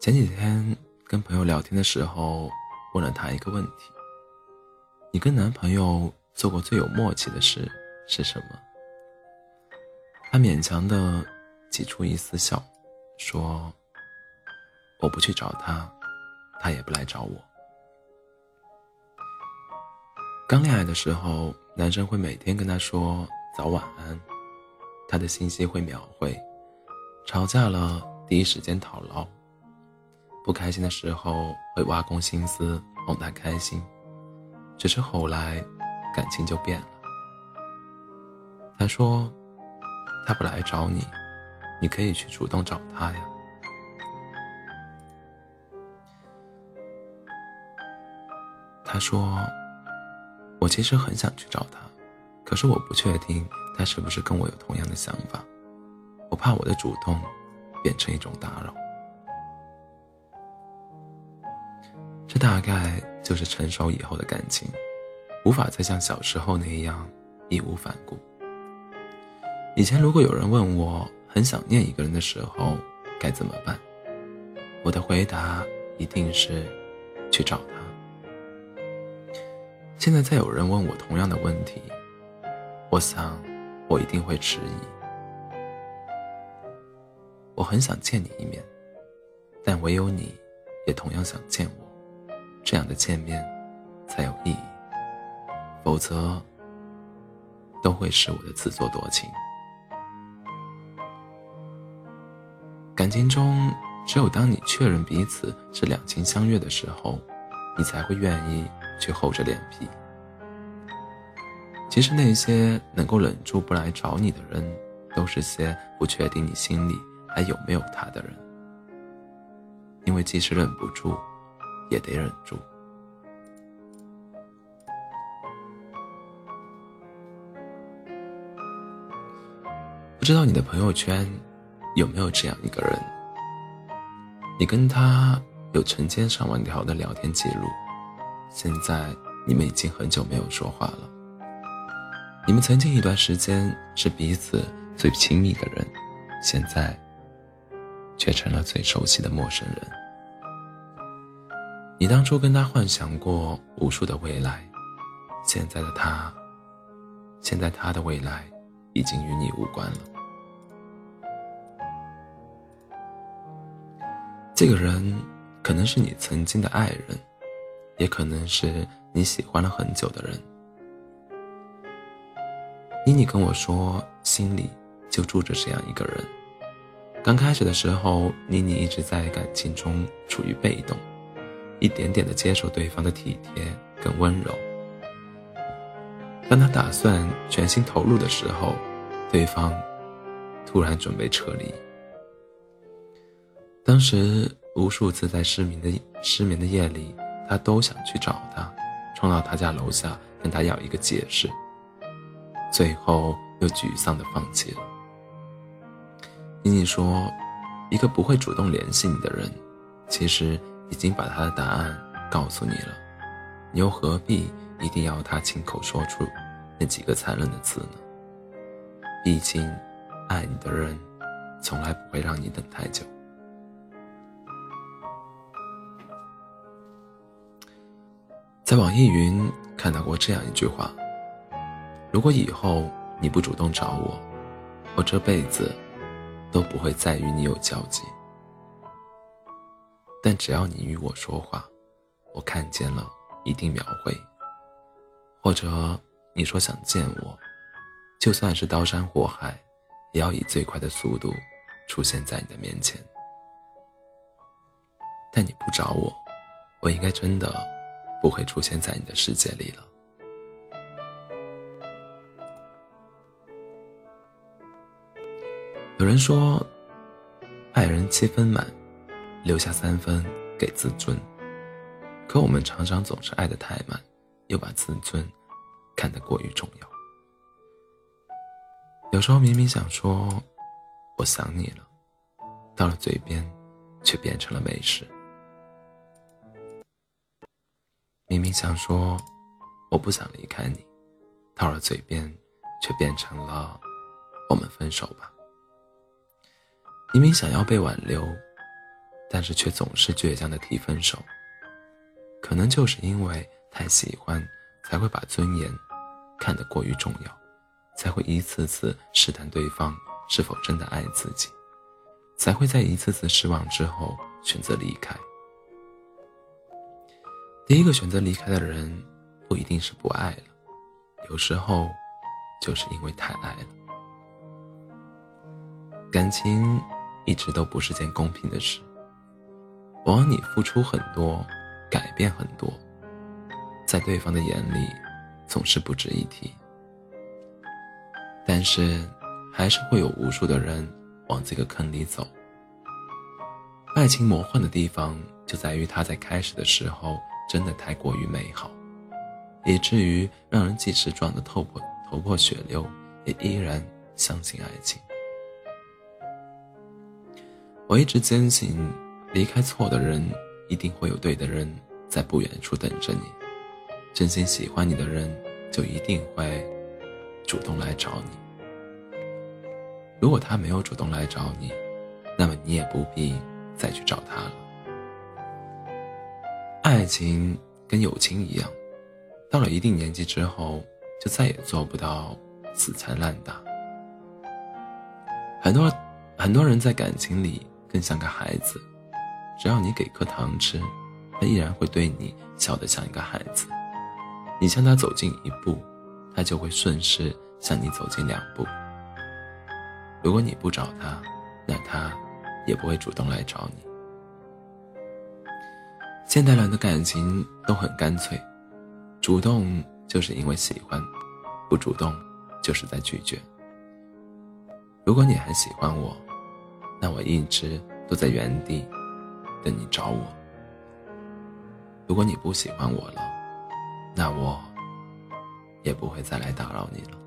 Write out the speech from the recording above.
前几天跟朋友聊天的时候，问了他一个问题：“你跟男朋友做过最有默契的事是什么？”他勉强的挤出一丝笑，说：“我不去找他，他也不来找我。”刚恋爱的时候，男生会每天跟她说早晚安，他的信息会秒回，吵架了第一时间讨唠，不开心的时候会挖空心思哄她开心。只是后来，感情就变了。他说。他不来找你，你可以去主动找他呀。他说：“我其实很想去找他，可是我不确定他是不是跟我有同样的想法，我怕我的主动变成一种打扰。”大概就是成熟以后的感情，无法再像小时候那样义无反顾。以前如果有人问我很想念一个人的时候该怎么办，我的回答一定是去找他。现在再有人问我同样的问题，我想我一定会迟疑。我很想见你一面，但唯有你也同样想见我，这样的见面才有意义，否则都会是我的自作多情。感情中，只有当你确认彼此是两情相悦的时候，你才会愿意去厚着脸皮。其实那些能够忍住不来找你的人，都是些不确定你心里还有没有他的人。因为即使忍不住，也得忍住。不知道你的朋友圈。有没有这样一个人？你跟他有成千上万条的聊天记录，现在你们已经很久没有说话了。你们曾经一段时间是彼此最亲密的人，现在却成了最熟悉的陌生人。你当初跟他幻想过无数的未来，现在的他，现在他的未来已经与你无关了。这个人可能是你曾经的爱人，也可能是你喜欢了很久的人。妮妮跟我说，心里就住着这样一个人。刚开始的时候，妮妮一直在感情中处于被动，一点点的接受对方的体贴跟温柔。当他打算全心投入的时候，对方突然准备撤离。当时无数次在失眠的失眠的夜里，他都想去找他，冲到他家楼下跟他要一个解释。最后又沮丧的放弃了。妮妮说：“一个不会主动联系你的人，其实已经把他的答案告诉你了，你又何必一定要他亲口说出那几个残忍的字呢？毕竟，爱你的人，从来不会让你等太久。”在网易云看到过这样一句话：“如果以后你不主动找我，我这辈子都不会再与你有交集。但只要你与我说话，我看见了一定秒回。或者你说想见我，就算是刀山火海，也要以最快的速度出现在你的面前。但你不找我，我应该真的……”不会出现在你的世界里了。有人说，爱人七分满，留下三分给自尊。可我们常常总是爱的太满，又把自尊看得过于重要。有时候明明想说“我想你了”，到了嘴边，却变成了没事。明明想说我不想离开你，到了嘴边却变成了我们分手吧。明明想要被挽留，但是却总是倔强的提分手。可能就是因为太喜欢，才会把尊严看得过于重要，才会一次次试探对方是否真的爱自己，才会在一次次失望之后选择离开。第一个选择离开的人，不一定是不爱了，有时候，就是因为太爱了。感情一直都不是件公平的事，往往你付出很多，改变很多，在对方的眼里，总是不值一提。但是，还是会有无数的人往这个坑里走。爱情魔幻的地方就在于，它在开始的时候。真的太过于美好，以至于让人即使撞得头破头破血流，也依然相信爱情。我一直坚信，离开错的人，一定会有对的人在不远处等着你。真心喜欢你的人，就一定会主动来找你。如果他没有主动来找你，那么你也不必再去找他了。爱情跟友情一样，到了一定年纪之后，就再也做不到死缠烂打。很多很多人在感情里更像个孩子，只要你给颗糖吃，他依然会对你笑得像一个孩子。你向他走近一步，他就会顺势向你走近两步。如果你不找他，那他也不会主动来找你。现代人的感情都很干脆，主动就是因为喜欢，不主动就是在拒绝。如果你还喜欢我，那我一直都在原地等你找我；如果你不喜欢我了，那我也不会再来打扰你了。